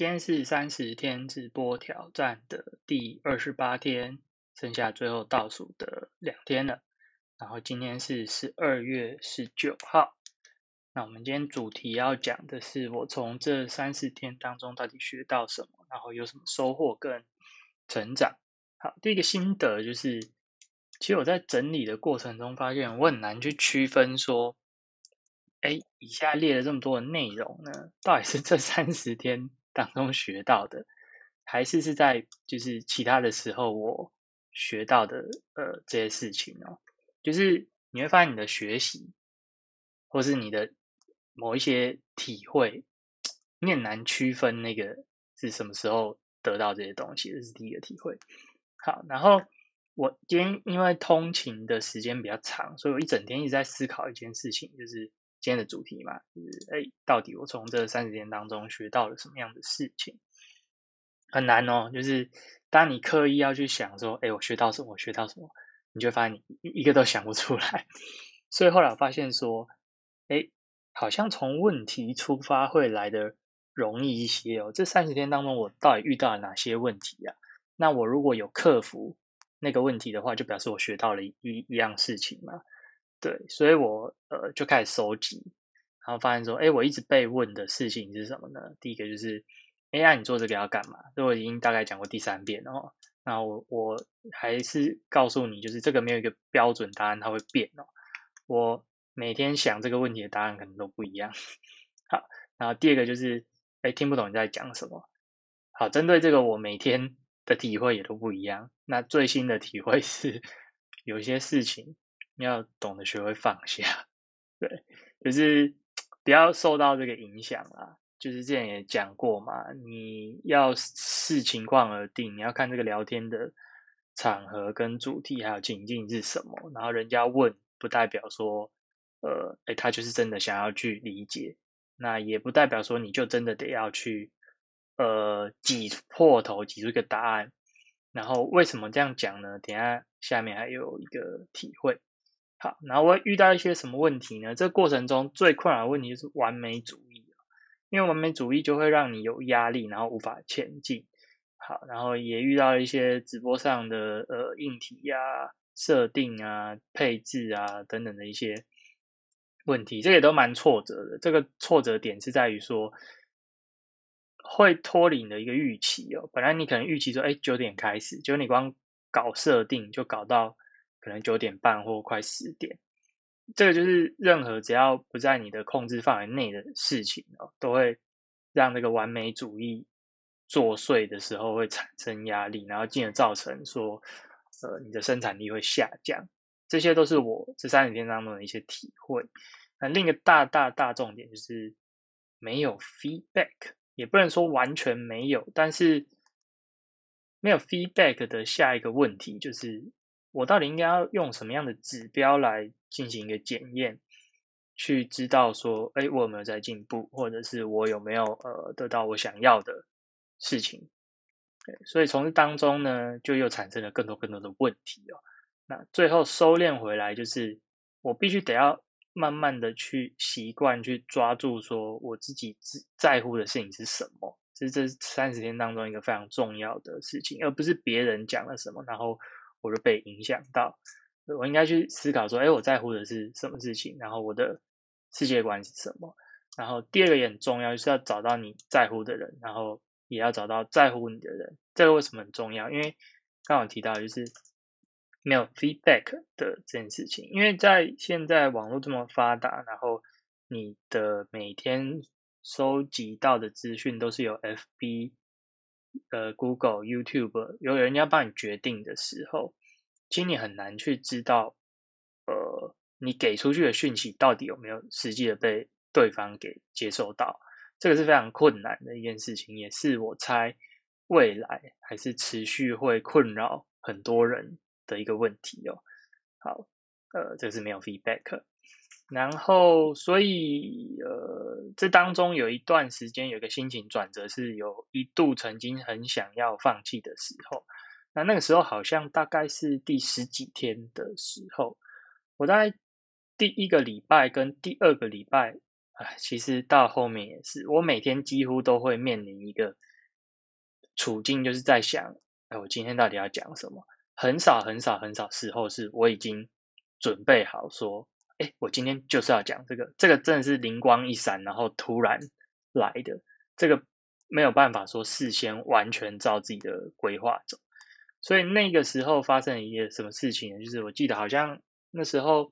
今天是三十天直播挑战的第二十八天，剩下最后倒数的两天了。然后今天是十二月十九号。那我们今天主题要讲的是，我从这三十天当中到底学到什么，然后有什么收获跟成长。好，第一个心得就是，其实我在整理的过程中发现，我很难去区分说。哎，以下列了这么多的内容呢，到底是这三十天当中学到的，还是是在就是其他的时候我学到的呃这些事情哦？就是你会发现你的学习，或是你的某一些体会，你很难区分那个是什么时候得到这些东西，这是第一个体会。好，然后我今天因为通勤的时间比较长，所以我一整天一直在思考一件事情，就是。今天的主题嘛，就是哎，到底我从这三十天当中学到了什么样的事情？很难哦，就是当你刻意要去想说，哎，我学到什么，我学到什么，你就发现你一个都想不出来。所以后来我发现说，哎，好像从问题出发会来的容易一些哦。这三十天当中，我到底遇到了哪些问题啊？那我如果有克服那个问题的话，就表示我学到了一一样事情嘛。对，所以我呃就开始收集，然后发现说，哎，我一直被问的事情是什么呢？第一个就是，哎呀，你做这个要干嘛？这我已经大概讲过第三遍了。那我我还是告诉你，就是这个没有一个标准答案，它会变哦。我每天想这个问题的答案可能都不一样。好，然后第二个就是，哎，听不懂你在讲什么。好，针对这个，我每天的体会也都不一样。那最新的体会是，有些事情。要懂得学会放下，对，就是不要受到这个影响啦。就是之前也讲过嘛，你要视情况而定，你要看这个聊天的场合跟主题还有情境是什么。然后人家问，不代表说，呃，哎，他就是真的想要去理解，那也不代表说你就真的得要去，呃，挤破头挤出一个答案。然后为什么这样讲呢？等下下面还有一个体会。好，然后我遇到一些什么问题呢？这过程中最困扰的问题就是完美主义因为完美主义就会让你有压力，然后无法前进。好，然后也遇到一些直播上的呃硬体呀、设定啊、配置啊等等的一些问题，这也都蛮挫折的。这个挫折点是在于说，会脱离你的一个预期哦。本来你可能预期说，哎，九点开始，就你光搞设定就搞到。可能九点半或快十点，这个就是任何只要不在你的控制范围内的事情哦，都会让那个完美主义作祟的时候会产生压力，然后进而造成说，呃，你的生产力会下降。这些都是我这三十天当中的一些体会。那另一个大大大重点就是没有 feedback，也不能说完全没有，但是没有 feedback 的下一个问题就是。我到底应该要用什么样的指标来进行一个检验，去知道说，哎，我有没有在进步，或者是我有没有呃得到我想要的事情？所以从这当中呢，就又产生了更多更多的问题哦。那最后收敛回来，就是我必须得要慢慢的去习惯，去抓住说我自己在乎的事情是什么，这是这三十天当中一个非常重要的事情，而不是别人讲了什么，然后。我就被影响到，我应该去思考说，哎，我在乎的是什么事情？然后我的世界观是什么？然后第二个也很重要，就是要找到你在乎的人，然后也要找到在乎你的人。这个为什么很重要？因为刚刚提到就是没有 feedback 的这件事情。因为在现在网络这么发达，然后你的每天收集到的资讯都是有 FB。呃，Google、YouTube 有人要帮你决定的时候，其实你很难去知道，呃，你给出去的讯息到底有没有实际的被对方给接受到，这个是非常困难的一件事情，也是我猜未来还是持续会困扰很多人的一个问题哦。好，呃，这是没有 feedback。然后，所以，呃，这当中有一段时间，有个心情转折，是有一度曾经很想要放弃的时候。那那个时候，好像大概是第十几天的时候，我在第一个礼拜跟第二个礼拜哎，其实到后面也是，我每天几乎都会面临一个处境，就是在想，哎，我今天到底要讲什么？很少很少很少时候是我已经准备好说，哎，我今天就是要讲这个，这个真的是灵光一闪，然后突然来的，这个没有办法说事先完全照自己的规划走。所以那个时候发生一件什么事情呢？就是我记得好像那时候。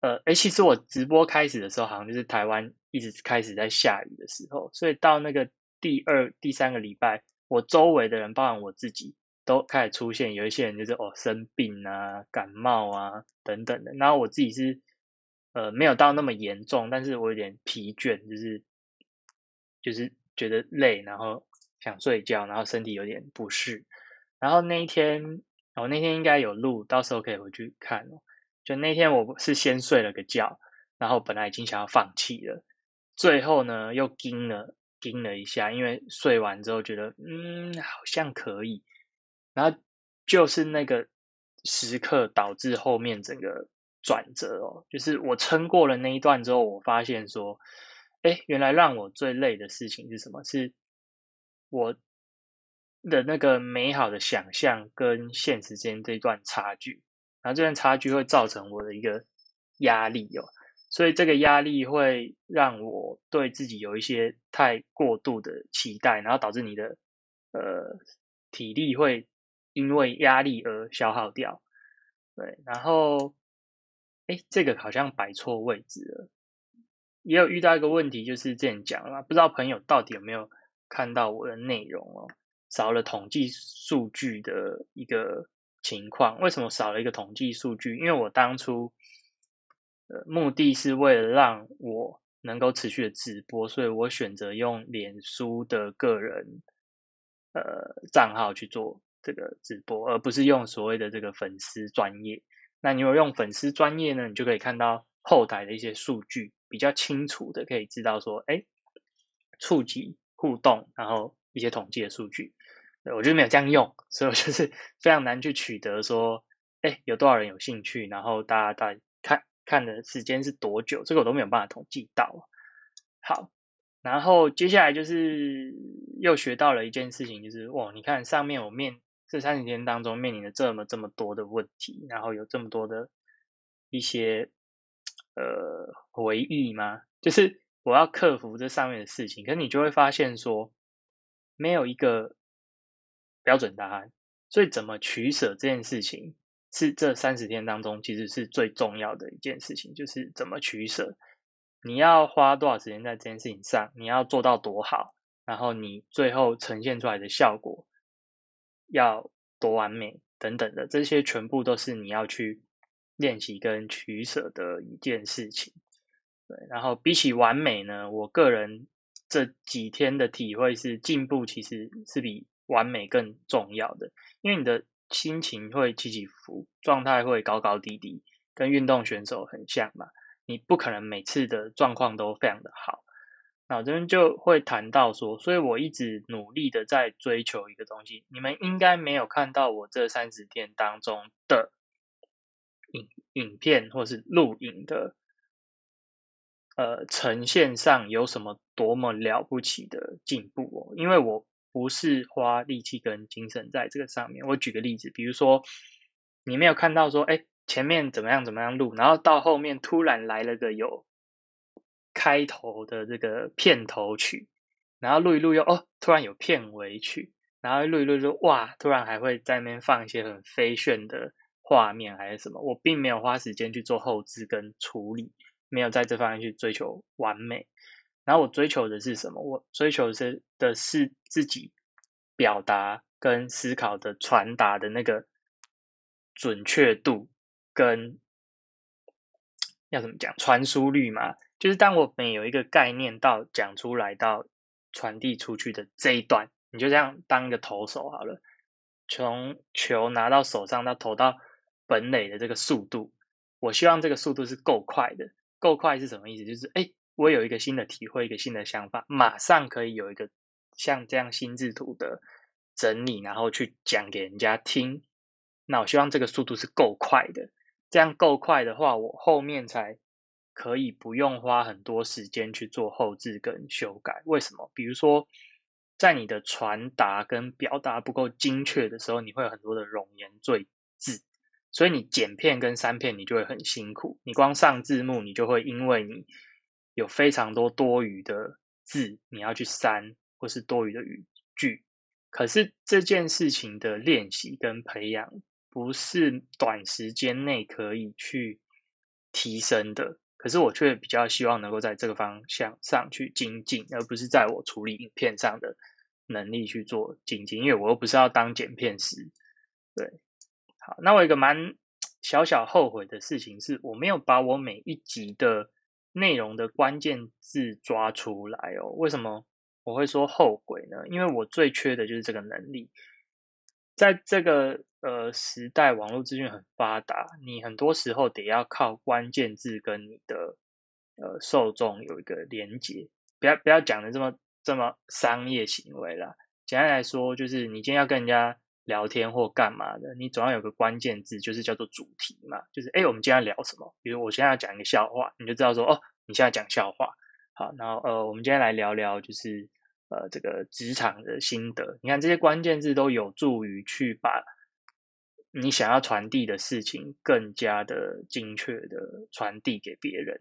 呃，哎，其实我直播开始的时候，好像就是台湾一直开始在下雨的时候，所以到那个第二、第三个礼拜，我周围的人，包含我自己，都开始出现有一些人就是哦生病啊、感冒啊等等的。然后我自己是呃没有到那么严重，但是我有点疲倦，就是就是觉得累，然后想睡觉，然后身体有点不适。然后那一天，我那天应该有录，到时候可以回去看。就那天我是先睡了个觉，然后本来已经想要放弃了，最后呢又盯了盯了一下，因为睡完之后觉得嗯好像可以，然后就是那个时刻导致后面整个转折哦，就是我撑过了那一段之后，我发现说，哎，原来让我最累的事情是什么？是我的那个美好的想象跟现实间这一段差距。然后这段差距会造成我的一个压力哦，所以这个压力会让我对自己有一些太过度的期待，然后导致你的呃体力会因为压力而消耗掉。对，然后哎，这个好像摆错位置了。也有遇到一个问题，就是这样讲了，不知道朋友到底有没有看到我的内容哦，少了统计数据的一个。情况为什么少了一个统计数据？因为我当初呃目的是为了让我能够持续的直播，所以我选择用脸书的个人呃账号去做这个直播，而不是用所谓的这个粉丝专业。那你有用粉丝专业呢，你就可以看到后台的一些数据，比较清楚的可以知道说，哎，触及互动，然后一些统计的数据。我就没有这样用，所以我就是 非常难去取得说，哎，有多少人有兴趣，然后大家大看看的时间是多久，这个我都没有办法统计到。好，然后接下来就是又学到了一件事情，就是哇，你看上面我面这三十天当中面临了这么这么多的问题，然后有这么多的一些呃回忆吗？就是我要克服这上面的事情，可是你就会发现说，没有一个。标准答案，所以怎么取舍这件事情是这三十天当中其实是最重要的一件事情，就是怎么取舍。你要花多少时间在这件事情上，你要做到多好，然后你最后呈现出来的效果要多完美等等的，这些全部都是你要去练习跟取舍的一件事情。对，然后比起完美呢，我个人这几天的体会是进步其实是比。完美更重要的，因为你的心情会起起伏，状态会高高低低，跟运动选手很像嘛。你不可能每次的状况都非常的好。那我这边就会谈到说，所以我一直努力的在追求一个东西。你们应该没有看到我这三十天当中的影影片或是录影的，呃，呈现上有什么多么了不起的进步哦，因为我。不是花力气跟精神在这个上面。我举个例子，比如说你没有看到说，哎，前面怎么样怎么样录，然后到后面突然来了个有开头的这个片头曲，然后录一录又哦，突然有片尾曲，然后录一录就哇，突然还会在那边放一些很飞炫的画面还是什么。我并没有花时间去做后置跟处理，没有在这方面去追求完美。然后我追求的是什么？我追求的是的是自己表达跟思考的传达的那个准确度跟要怎么讲传输率嘛？就是当我们有一个概念到讲出来到传递出去的这一段，你就这样当一个投手好了，从球拿到手上到投到本垒的这个速度，我希望这个速度是够快的。够快是什么意思？就是哎。我有一个新的体会，一个新的想法，马上可以有一个像这样心智图的整理，然后去讲给人家听。那我希望这个速度是够快的，这样够快的话，我后面才可以不用花很多时间去做后置跟修改。为什么？比如说，在你的传达跟表达不够精确的时候，你会有很多的冗言赘字，所以你剪片跟删片你就会很辛苦。你光上字幕，你就会因为你有非常多多余的字，你要去删或是多余的语句。可是这件事情的练习跟培养，不是短时间内可以去提升的。可是我却比较希望能够在这个方向上去精进，而不是在我处理影片上的能力去做精进，因为我又不是要当剪片师。对，好，那我一个蛮小小后悔的事情是，我没有把我每一集的内容的关键字抓出来哦。为什么？我会说后悔呢，因为我最缺的就是这个能力。在这个呃时代，网络资讯很发达，你很多时候得要靠关键字跟你的呃受众有一个连接。不要不要讲的这么这么商业行为啦。简单来说，就是你今天要跟人家聊天或干嘛的，你总要有个关键字，就是叫做主题嘛。就是哎，我们今天要聊什么？比如我现在要讲一个笑话，你就知道说哦，你现在讲笑话。好，然后呃，我们今天来聊聊就是。呃，这个职场的心得，你看这些关键字都有助于去把你想要传递的事情更加的精确的传递给别人。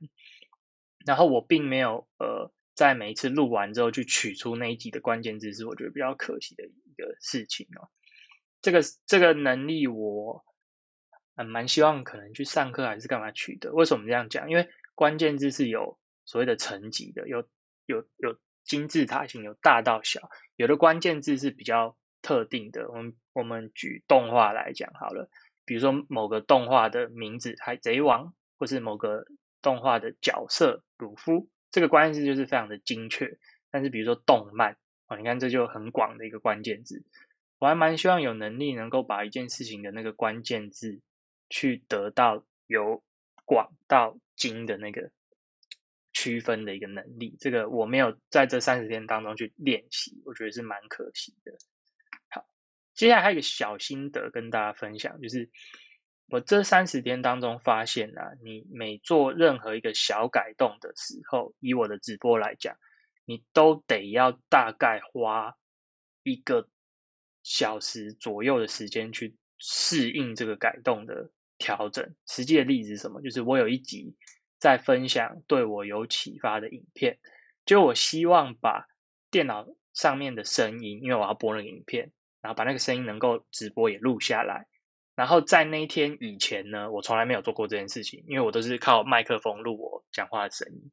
然后我并没有呃，在每一次录完之后去取出那一集的关键字，是我觉得比较可惜的一个事情哦。这个这个能力我蛮希望可能去上课还是干嘛取得。为什么这样讲？因为关键字是有所谓的层级的，有有有。金字塔型有大到小，有的关键字是比较特定的。我们我们举动画来讲好了，比如说某个动画的名字《海贼王》，或是某个动画的角色鲁夫，这个关键字就是非常的精确。但是比如说动漫啊，你看这就很广的一个关键字。我还蛮希望有能力能够把一件事情的那个关键字去得到由广到精的那个。区分的一个能力，这个我没有在这三十天当中去练习，我觉得是蛮可惜的。接下来还有一个小心得跟大家分享，就是我这三十天当中发现啊，你每做任何一个小改动的时候，以我的直播来讲，你都得要大概花一个小时左右的时间去适应这个改动的调整。实际的例子是什么？就是我有一集。在分享对我有启发的影片，就我希望把电脑上面的声音，因为我要播那个影片，然后把那个声音能够直播也录下来。然后在那一天以前呢，我从来没有做过这件事情，因为我都是靠麦克风录我讲话的声音。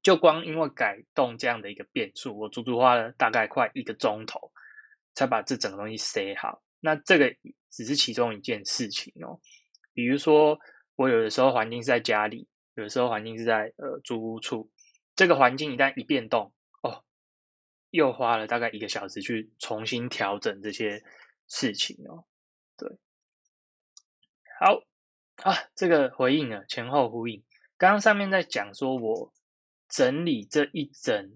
就光因为改动这样的一个变数，我足足花了大概快一个钟头，才把这整个东西塞好。那这个只是其中一件事情哦，比如说。我有的时候环境是在家里，有的时候环境是在呃租屋处。这个环境一旦一变动，又花了大概一个小时去重新调整这些事情哦。对，好啊，这个回应了前后呼应。刚刚上面在讲说我整理这一整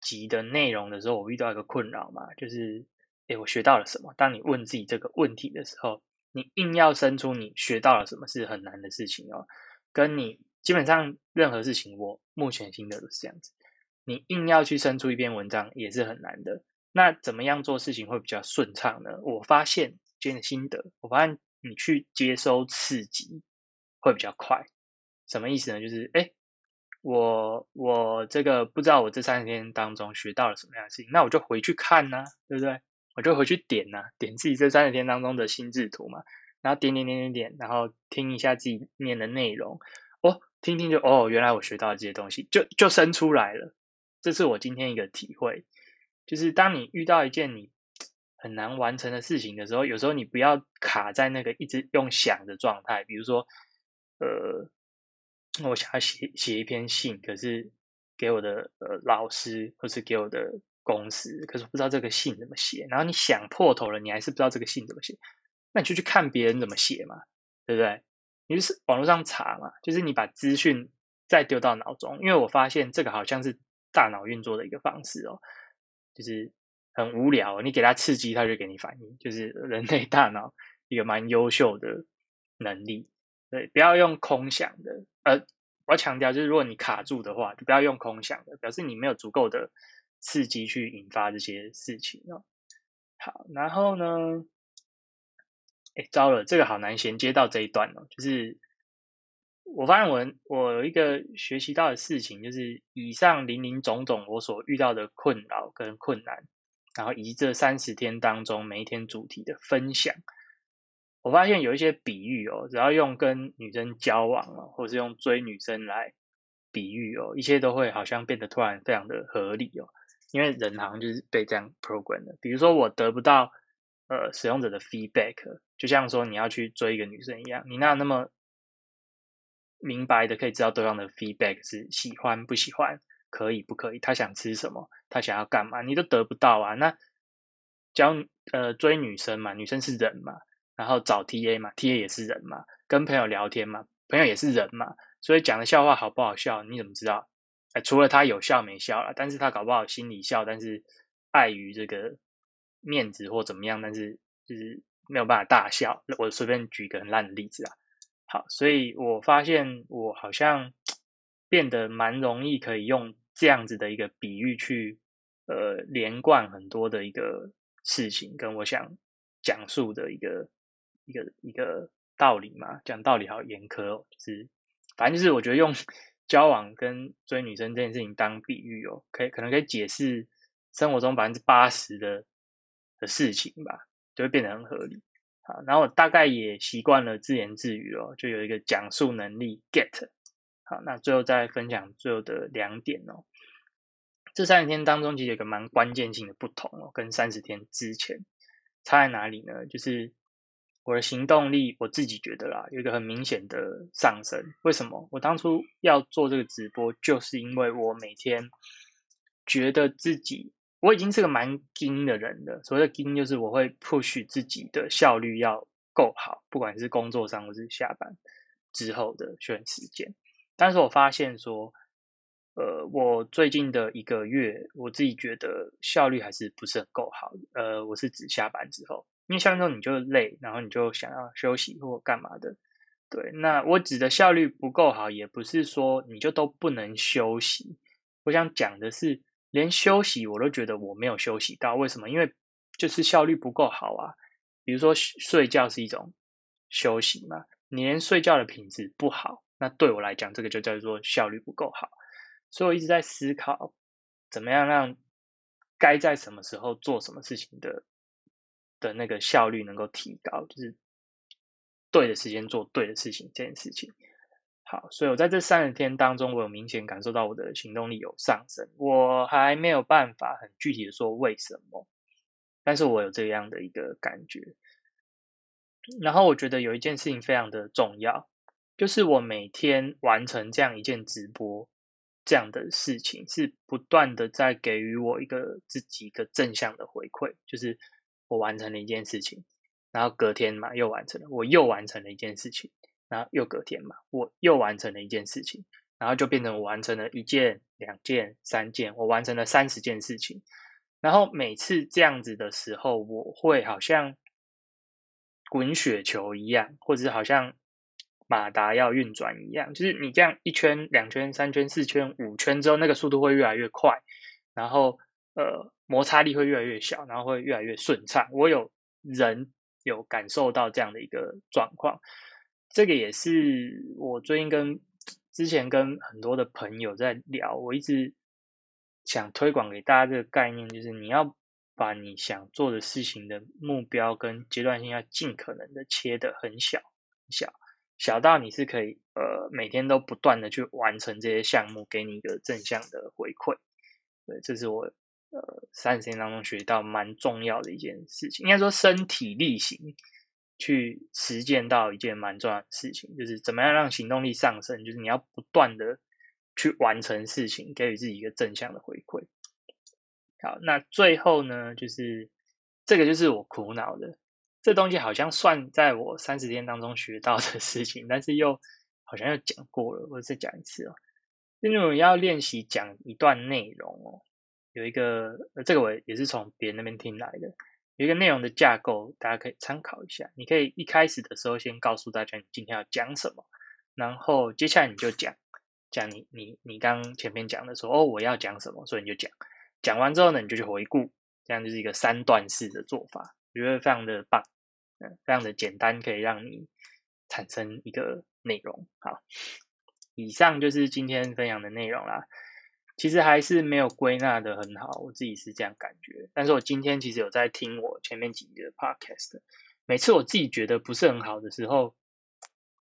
集的内容的时候，我遇到一个困扰嘛，就是诶我学到了什么？当你问自己这个问题的时候。你硬要生出你学到了什么是很难的事情哦，跟你基本上任何事情，我目前心得都是这样子。你硬要去生出一篇文章也是很难的。那怎么样做事情会比较顺畅呢？我发现今天的心得，我发现你去接收刺激会比较快。什么意思呢？就是哎，我我这个不知道我这三十天当中学到了什么样的事情，那我就回去看呢，对不对？我就回去点呐，点自己这三十天当中的心智图嘛，然后点点点点点，然后听一下自己念的内容，哦，听听就哦，原来我学到了这些东西，就就生出来了。这是我今天一个体会，就是当你遇到一件你很难完成的事情的时候，有时候你不要卡在那个一直用想的状态。比如说，呃，我想要写写一篇信，可是给我的呃老师或是给我的。公司，可是不知道这个信怎么写，然后你想破头了，你还是不知道这个信怎么写，那你就去看别人怎么写嘛，对不对？你就是网络上查嘛，就是你把资讯再丢到脑中，因为我发现这个好像是大脑运作的一个方式哦，就是很无聊，你给他刺激，他就给你反应，就是人类大脑一个蛮优秀的能力，对，不要用空想的，呃，我要强调，就是如果你卡住的话，就不要用空想的，表示你没有足够的刺激去引发这些事情哦。好，然后呢？哎，糟了，这个好难衔接到这一段哦。就是我发现我我有一个学习到的事情，就是以上林林总总我所遇到的困扰跟困难，然后以及这三十天当中每一天主题的分享。我发现有一些比喻哦，只要用跟女生交往哦，或是用追女生来比喻哦，一切都会好像变得突然非常的合理哦。因为人好像就是被这样 program 的。比如说我得不到呃使用者的 feedback，就像说你要去追一个女生一样，你那那么明白的可以知道对方的 feedback 是喜欢不喜欢，可以不可以，他想吃什么，他想要干嘛，你都得不到啊。那教呃追女生嘛，女生是人嘛。然后找 TA 嘛，TA 也是人嘛，跟朋友聊天嘛，朋友也是人嘛，所以讲的笑话好不好笑，你怎么知道？哎，除了他有笑没笑了，但是他搞不好心里笑，但是碍于这个面子或怎么样，但是就是没有办法大笑。我随便举一个很烂的例子啊，好，所以我发现我好像 变得蛮容易可以用这样子的一个比喻去呃连贯很多的一个事情，跟我想讲述的一个。一个一个道理嘛，讲道理好严苛哦，就是反正就是我觉得用 交往跟追女生这件事情当比喻哦，可以可能可以解释生活中百分之八十的的事情吧，就会变得很合理。啊，然后我大概也习惯了自言自语哦，就有一个讲述能力 get。好，那最后再分享最后的两点哦。这三十天当中其实有个蛮关键性的不同哦，跟三十天之前差在哪里呢？就是。我的行动力，我自己觉得啦，有一个很明显的上升。为什么？我当初要做这个直播，就是因为我每天觉得自己我已经是个蛮精的人了。所谓的精，就是我会 push 自己的效率要够好，不管是工作上或是下班之后的休闲时间。但是我发现说，呃，我最近的一个月，我自己觉得效率还是不是很够好。呃，我是指下班之后。因为下班之后你就累，然后你就想要休息或干嘛的，对。那我指的效率不够好，也不是说你就都不能休息。我想讲的是，连休息我都觉得我没有休息到。为什么？因为就是效率不够好啊。比如说睡觉是一种休息嘛，你连睡觉的品质不好，那对我来讲，这个就叫做效率不够好。所以我一直在思考，怎么样让该在什么时候做什么事情的。的那个效率能够提高，就是对的时间做对的事情这件事情。好，所以我在这三十天当中，我有明显感受到我的行动力有上升。我还没有办法很具体的说为什么，但是我有这样的一个感觉。然后我觉得有一件事情非常的重要，就是我每天完成这样一件直播这样的事情，是不断的在给予我一个自己一个正向的回馈，就是。我完成了一件事情，然后隔天嘛又完成了，我又完成了一件事情，然后又隔天嘛我又完成了一件事情，然后就变成我完成了一件、两件、三件，我完成了三十件事情。然后每次这样子的时候，我会好像滚雪球一样，或者是好像马达要运转一样，就是你这样一圈、两圈、三圈、四圈、五圈之后，那个速度会越来越快，然后呃。摩擦力会越来越小，然后会越来越顺畅。我有人有感受到这样的一个状况，这个也是我最近跟之前跟很多的朋友在聊，我一直想推广给大家这个概念，就是你要把你想做的事情的目标跟阶段性要尽可能的切的很小小小到你是可以呃每天都不断的去完成这些项目，给你一个正向的回馈。对，这是我。呃，三十天当中学到蛮重要的一件事情，应该说身体力行去实践到一件蛮重要的事情，就是怎么样让行动力上升，就是你要不断的去完成事情，给予自己一个正向的回馈。好，那最后呢，就是这个就是我苦恼的，这东西好像算在我三十天当中学到的 事情，但是又好像又讲过了，我再讲一次哦，因为我要练习讲一段内容哦。有一个，这个我也是从别人那边听来的，有一个内容的架构，大家可以参考一下。你可以一开始的时候先告诉大家你今天要讲什么，然后接下来你就讲，讲你你你刚前面讲的说哦我要讲什么，所以你就讲，讲完之后呢你就去回顾，这样就是一个三段式的做法，我觉得非常的棒，嗯，非常的简单，可以让你产生一个内容。好，以上就是今天分享的内容啦。其实还是没有归纳的很好，我自己是这样感觉。但是我今天其实有在听我前面几集的 podcast，每次我自己觉得不是很好的时候，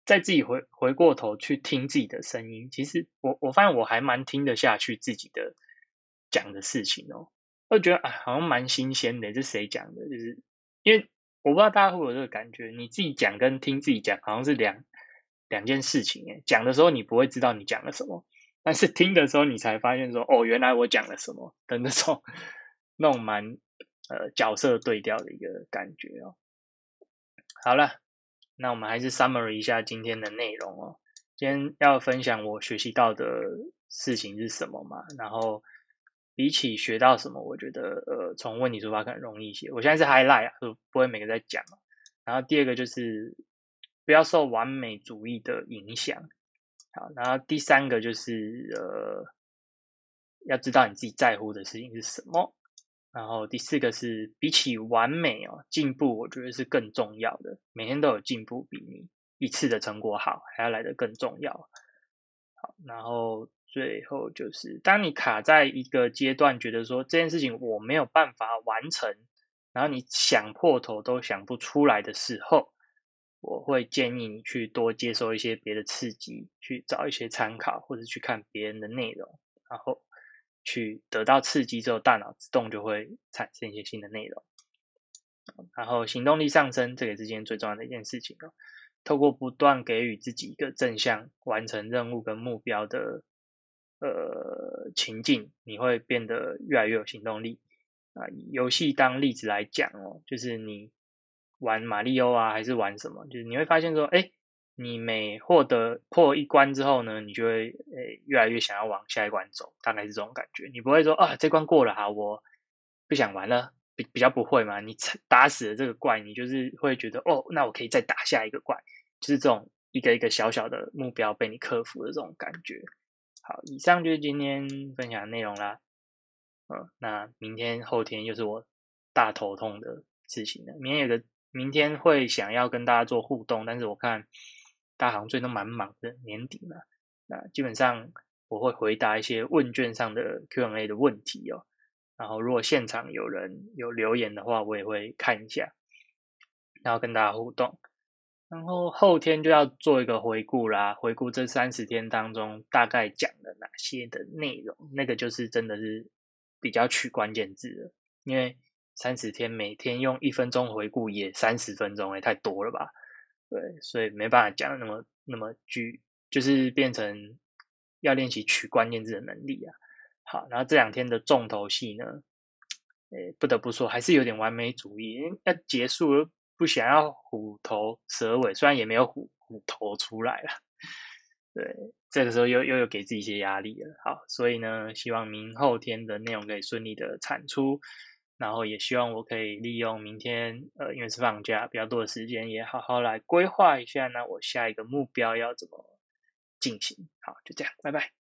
在自己回回过头去听自己的声音，其实我我发现我还蛮听得下去自己的讲的事情哦，我觉得啊好像蛮新鲜的，这谁讲的？就是因为我不知道大家会有这个感觉，你自己讲跟听自己讲好像是两两件事情诶，讲的时候你不会知道你讲了什么。但是听的时候，你才发现说，哦，原来我讲了什么的那种，那种蛮呃角色对调的一个感觉哦。好了，那我们还是 summary 一下今天的内容哦。今天要分享我学习到的事情是什么嘛？然后比起学到什么，我觉得呃从问题出发可能容易一些。我现在是 highlight，就不会每个在讲。然后第二个就是不要受完美主义的影响。好，然后第三个就是呃，要知道你自己在乎的事情是什么。然后第四个是比起完美哦，进步我觉得是更重要的。每天都有进步，比你一次的成果好，还要来得更重要。好，然后最后就是，当你卡在一个阶段，觉得说这件事情我没有办法完成，然后你想破头都想不出来的时候。我会建议你去多接受一些别的刺激，去找一些参考，或者去看别人的内容，然后去得到刺激之后，大脑自动就会产生一些新的内容。然后行动力上升，这个是今天最重要的一件事情哦。透过不断给予自己一个正向完成任务跟目标的呃情境，你会变得越来越有行动力。啊，以游戏当例子来讲哦，就是你。玩马里奥啊，还是玩什么？就是你会发现说，哎，你每获得破一关之后呢，你就会诶越来越想要往下一关走，大概是这种感觉。你不会说啊，这关过了哈，我不想玩了，比比较不会嘛。你打死了这个怪，你就是会觉得哦，那我可以再打下一个怪，就是这种一个一个小小的目标被你克服的这种感觉。好，以上就是今天分享的内容啦。嗯，那明天后天又是我大头痛的事情了。明天有个。明天会想要跟大家做互动，但是我看大家好像最近都蛮忙的，年底嘛，那基本上我会回答一些问卷上的 Q&A 的问题哦。然后如果现场有人有留言的话，我也会看一下，然后跟大家互动。然后后天就要做一个回顾啦，回顾这三十天当中大概讲了哪些的内容，那个就是真的是比较取关键字了，因为。三十天，每天用一分钟回顾也三十分钟，也太多了吧？对，所以没办法讲那么那么具，就是变成要练习取关键字的能力啊。好，然后这两天的重头戏呢，诶，不得不说还是有点完美主义，要结束不想要虎头蛇尾，虽然也没有虎虎头出来了。对，这个时候又又有给自己一些压力了。好，所以呢，希望明后天的内容可以顺利的产出。然后也希望我可以利用明天，呃，因为是放假比较多的时间，也好好来规划一下，那我下一个目标要怎么进行。好，就这样，拜拜。